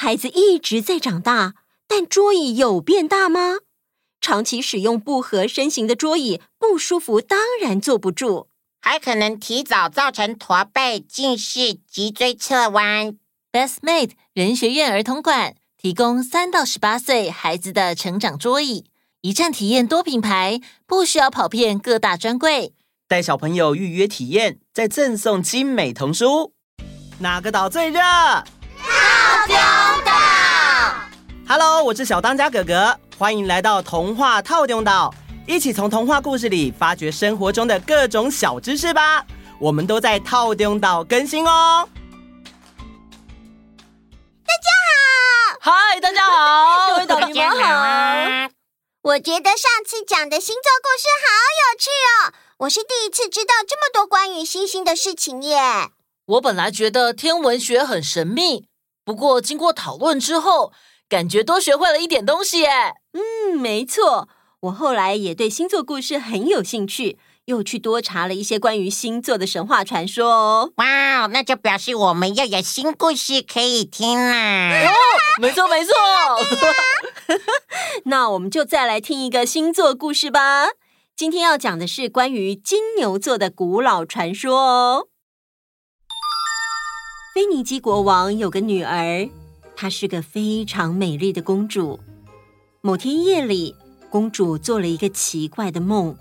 孩子一直在长大，但桌椅有变大吗？长期使用不合身形的桌椅，不舒服当然坐不住，还可能提早造成驼背、近视、脊椎侧弯。Bestmate 人学院儿童馆提供三到十八岁孩子的成长桌椅，一站体验多品牌，不需要跑遍各大专柜。带小朋友预约体验，再赠送精美童书。哪个岛最热？套，Hello，我是小当家哥哥，欢迎来到童话套丁岛，一起从童话故事里发掘生活中的各种小知识吧。我们都在套丁岛更新哦。大家好，嗨，大家好，各位岛民们好。我觉得上次讲的星座故事好有趣哦，我是第一次知道这么多关于星星的事情耶。我本来觉得天文学很神秘，不过经过讨论之后，感觉多学会了一点东西耶。嗯，没错，我后来也对星座故事很有兴趣，又去多查了一些关于星座的神话传说哦。哇，那就表示我们又有新故事可以听啦！哦，没错没错。那我们就再来听一个星座故事吧。今天要讲的是关于金牛座的古老传说哦。腓尼基国王有个女儿，她是个非常美丽的公主。某天夜里，公主做了一个奇怪的梦，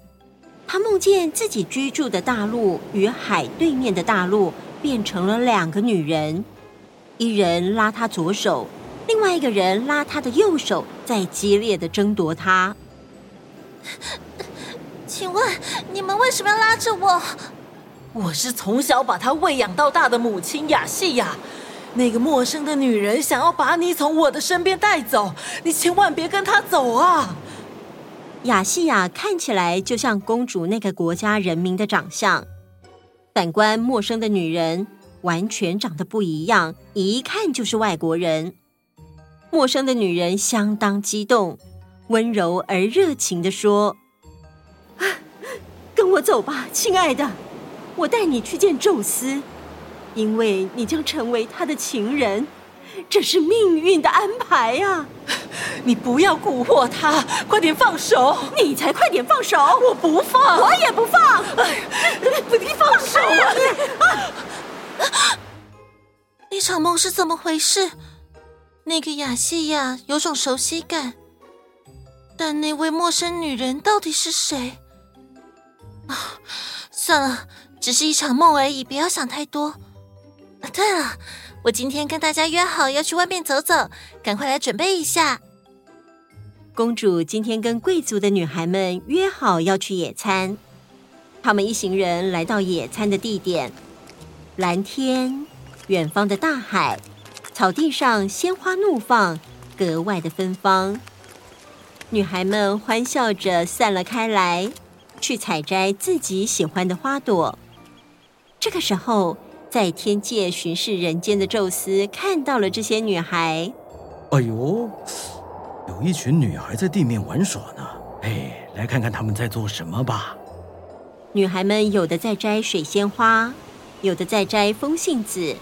她梦见自己居住的大陆与海对面的大陆变成了两个女人，一人拉她左手，另外一个人拉她的右手，在激烈的争夺她。请问你们为什么要拉着我？我是从小把她喂养到大的母亲雅西亚，那个陌生的女人想要把你从我的身边带走，你千万别跟她走啊！雅西亚看起来就像公主那个国家人民的长相，反观陌生的女人完全长得不一样，一看就是外国人。陌生的女人相当激动，温柔而热情地说：“，跟我走吧，亲爱的。”我带你去见宙斯，因为你将成为他的情人，这是命运的安排呀！你不要蛊惑他，快点放手！你才快点放手！我不放，我也不放！哎，你放手啊！那 场梦是怎么回事？那个雅西亚有种熟悉感，但那位陌生女人到底是谁？啊，算了。只是一场梦而已，不要想太多。对了，我今天跟大家约好要去外面走走，赶快来准备一下。公主今天跟贵族的女孩们约好要去野餐，他们一行人来到野餐的地点，蓝天、远方的大海、草地上鲜花怒放，格外的芬芳。女孩们欢笑着散了开来，去采摘自己喜欢的花朵。这个时候，在天界巡视人间的宙斯看到了这些女孩。哎呦，有一群女孩在地面玩耍呢。哎，来看看她们在做什么吧。女孩们有的在摘水仙花，有的在摘风信子，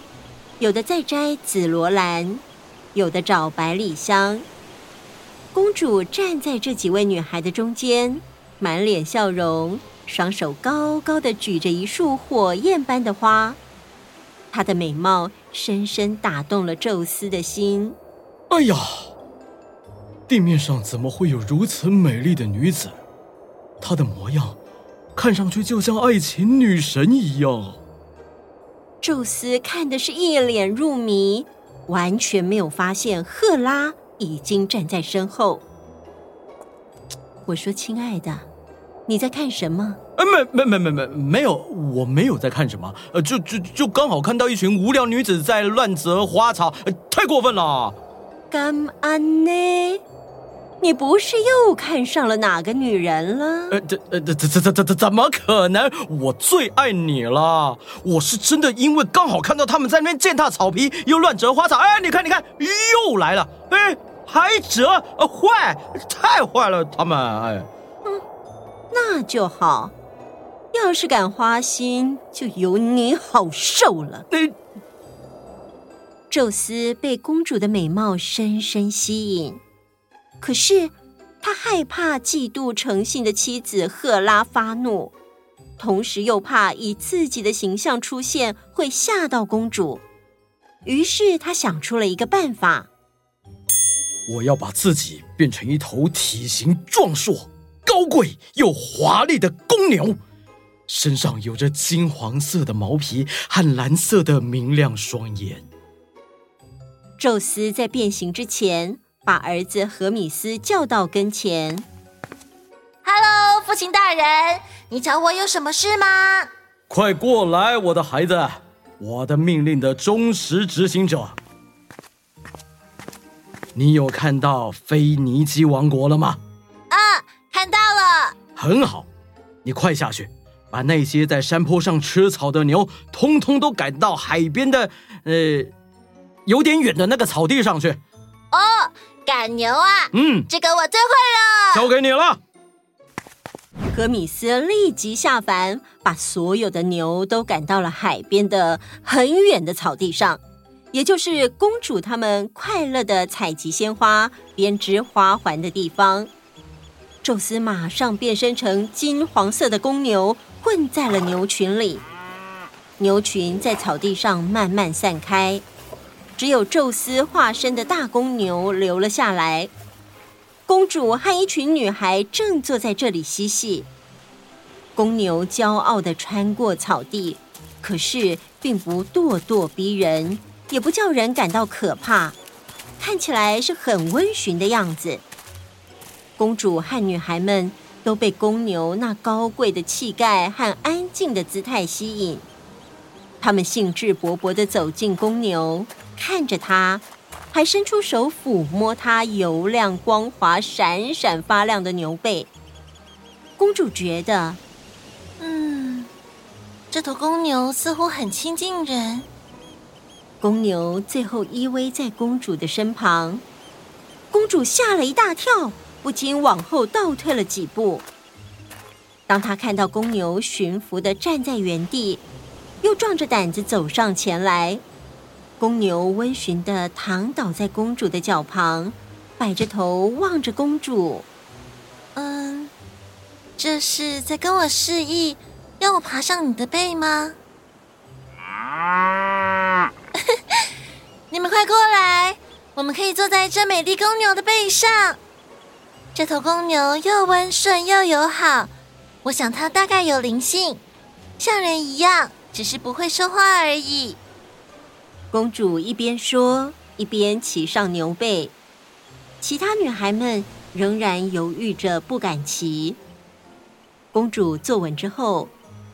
有的在摘紫罗兰，有的找百里香。公主站在这几位女孩的中间，满脸笑容。双手高高的举着一束火焰般的花，她的美貌深深打动了宙斯的心。哎呀，地面上怎么会有如此美丽的女子？她的模样看上去就像爱情女神一样。宙斯看的是一脸入迷，完全没有发现赫拉已经站在身后。我说：“亲爱的。”你在看什么？呃，没没没没没没有，我没有在看什么。呃，就就就刚好看到一群无聊女子在乱折花草，呃，太过分了。干安呢？你不是又看上了哪个女人了？呃，这呃这这这这这怎么可能？我最爱你了。我是真的因为刚好看到他们在那边践踏草皮，又乱折花草。哎，你看你看，又来了。哎，还折，呃，坏，太坏了，他们哎。嗯那就好，要是敢花心，就有你好受了。你宙斯被公主的美貌深深吸引，可是他害怕嫉妒成性的妻子赫拉发怒，同时又怕以自己的形象出现会吓到公主，于是他想出了一个办法：我要把自己变成一头体型壮硕、高贵又华丽的公牛。身上有着金黄色的毛皮和蓝色的明亮双眼。宙斯在变形之前，把儿子荷米斯叫到跟前。“Hello，父亲大人，你找我有什么事吗？”“快过来，我的孩子，我的命令的忠实执行者。你有看到腓尼基王国了吗？”“啊，看到了。”“很好，你快下去。”把那些在山坡上吃草的牛，通通都赶到海边的，呃，有点远的那个草地上去。哦，赶牛啊！嗯，这个我最会了。交给你了。荷米斯立即下凡，把所有的牛都赶到了海边的很远的草地上，也就是公主他们快乐的采集鲜花、编织花环的地方。宙斯马上变身成金黄色的公牛。混在了牛群里，牛群在草地上慢慢散开，只有宙斯化身的大公牛留了下来。公主和一群女孩正坐在这里嬉戏。公牛骄傲地穿过草地，可是并不咄咄逼人，也不叫人感到可怕，看起来是很温驯的样子。公主和女孩们。都被公牛那高贵的气概和安静的姿态吸引，他们兴致勃勃地走进公牛，看着它，还伸出手抚摸它油亮光滑、闪闪发亮的牛背。公主觉得，嗯，这头公牛似乎很亲近人。公牛最后依偎在公主的身旁，公主吓了一大跳。不禁往后倒退了几步。当他看到公牛驯服的站在原地，又壮着胆子走上前来。公牛温驯的躺倒在公主的脚旁，摆着头望着公主。嗯，这是在跟我示意，要我爬上你的背吗？你们快过来，我们可以坐在这美丽公牛的背上。这头公牛又温顺又友好，我想它大概有灵性，像人一样，只是不会说话而已。公主一边说，一边骑上牛背。其他女孩们仍然犹豫着不敢骑。公主坐稳之后，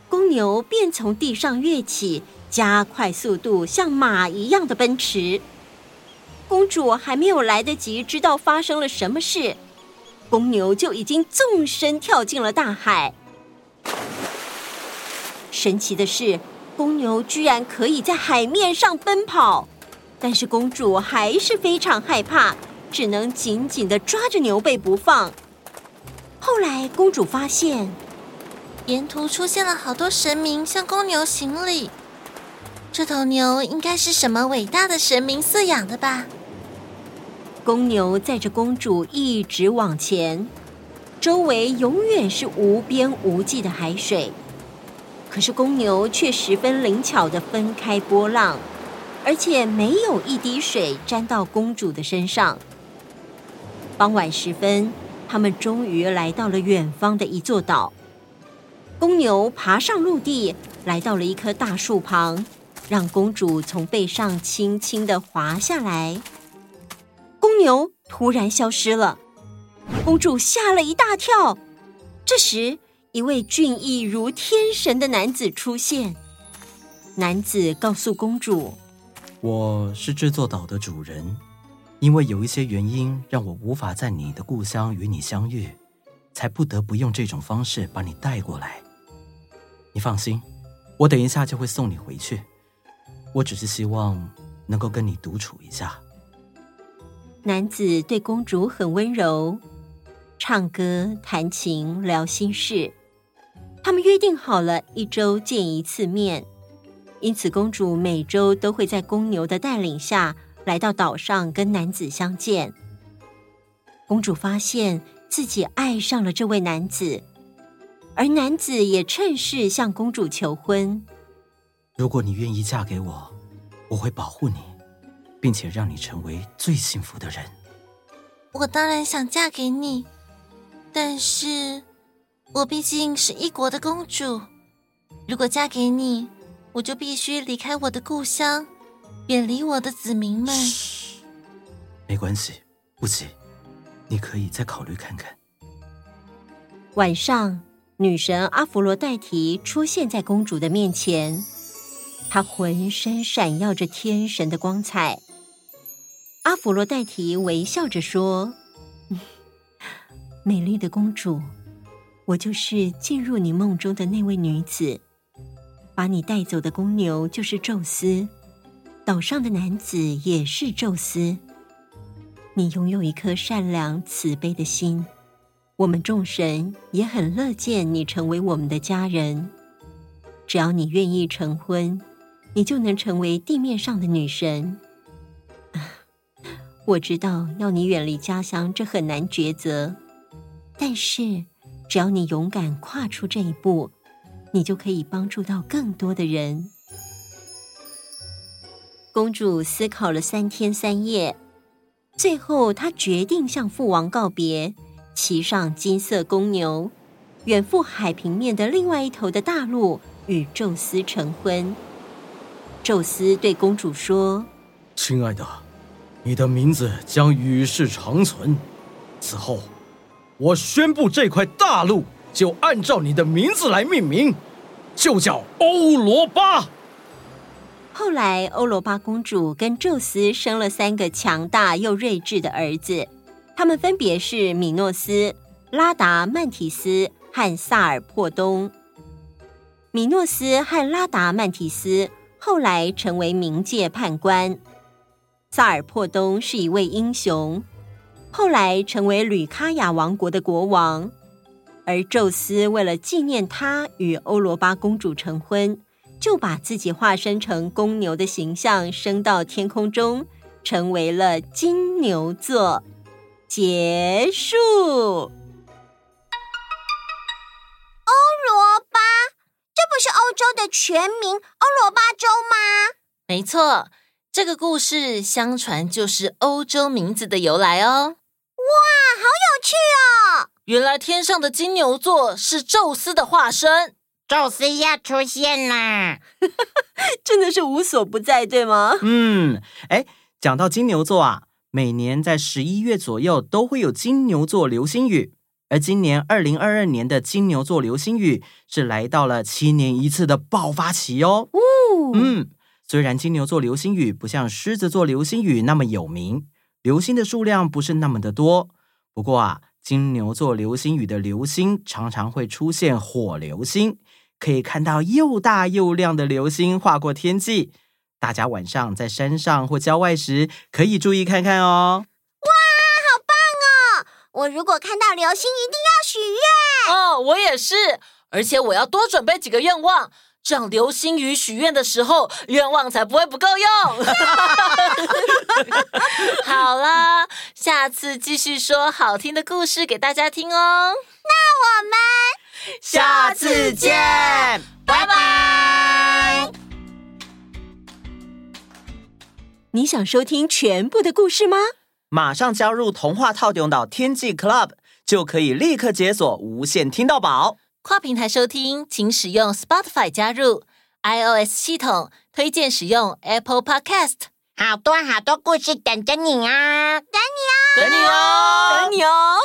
公牛便从地上跃起，加快速度，像马一样的奔驰。公主还没有来得及知道发生了什么事。公牛就已经纵身跳进了大海。神奇的是，公牛居然可以在海面上奔跑，但是公主还是非常害怕，只能紧紧地抓着牛背不放。后来，公主发现沿途出现了好多神明向公牛行礼，这头牛应该是什么伟大的神明饲养的吧？公牛载着公主一直往前，周围永远是无边无际的海水，可是公牛却十分灵巧地分开波浪，而且没有一滴水沾到公主的身上。傍晚时分，他们终于来到了远方的一座岛。公牛爬上陆地，来到了一棵大树旁，让公主从背上轻轻地滑下来。公牛突然消失了，公主吓了一大跳。这时，一位俊逸如天神的男子出现。男子告诉公主：“我是这座岛的主人，因为有一些原因让我无法在你的故乡与你相遇，才不得不用这种方式把你带过来。你放心，我等一下就会送你回去。我只是希望能够跟你独处一下。”男子对公主很温柔，唱歌、弹琴、聊心事。他们约定好了一周见一次面。因此公主每周都会在公牛的带领下来到岛上跟男子相见。公主发现自己爱上了这位男子，而男子也趁势向公主求婚。如果你愿意嫁给我，我会保护你，并且让你成为最幸福的人。我当然想嫁给你，但是我毕竟是一国的公主。如果嫁给你，我就必须离开我的故乡，远离我的子民们。没关系，不急。你可以再考虑看看。晚上，女神阿弗罗代提出现在公主的面前，她浑身闪耀着天神的光彩。阿弗洛代提微笑着说：“美丽的公主，我就是进入你梦中的那位女子。把你带走的公牛就是宙斯，岛上的男子也是宙斯。”你拥有一颗善良慈悲的心，我们众神也很乐见你成为我们的家人。只要你愿意成婚，你就能成为地面上的女神。我知道要你远离家乡，这很难抉择，但是只要你勇敢跨出这一步，你就可以帮助到更多的人。公主思考了三天三夜。最后，她决定向父王告别，骑上金色公牛，远赴海平面的另外一头的大陆，与宙斯成婚。宙斯对公主说：“亲爱的，你的名字将与世长存。此后，我宣布这块大陆就按照你的名字来命名，就叫欧罗巴。”后来，欧罗巴公主跟宙斯生了三个强大又睿智的儿子，他们分别是米诺斯、拉达曼提斯和萨尔珀东。米诺斯和拉达曼提斯后来成为冥界判官，萨尔珀东是一位英雄，后来成为吕卡亚王国的国王。而宙斯为了纪念他与欧罗巴公主成婚。就把自己化身成公牛的形象，升到天空中，成为了金牛座。结束。欧罗巴，这不是欧洲的全名欧罗巴州吗？没错，这个故事相传就是欧洲名字的由来哦。哇，好有趣哦！原来天上的金牛座是宙斯的化身。宙斯要出现啦！真的是无所不在，对吗？嗯，哎，讲到金牛座啊，每年在十一月左右都会有金牛座流星雨，而今年二零二二年的金牛座流星雨是来到了七年一次的爆发期哦。哦，嗯，虽然金牛座流星雨不像狮子座流星雨那么有名，流星的数量不是那么的多，不过啊，金牛座流星雨的流星常常会出现火流星。可以看到又大又亮的流星划过天际，大家晚上在山上或郊外时可以注意看看哦。哇，好棒哦！我如果看到流星，一定要许愿。哦，我也是，而且我要多准备几个愿望，这样流星雨许愿的时候，愿望才不会不够用。好啦，下次继续说好听的故事给大家听哦。那我们。下次见，拜拜。你想收听全部的故事吗？马上加入童话套用到天际 Club，就可以立刻解锁无限听到宝。跨平台收听，请使用 Spotify 加入 iOS 系统，推荐使用 Apple Podcast。好多好多故事等着你啊！等你哦，等你哦，等你哦。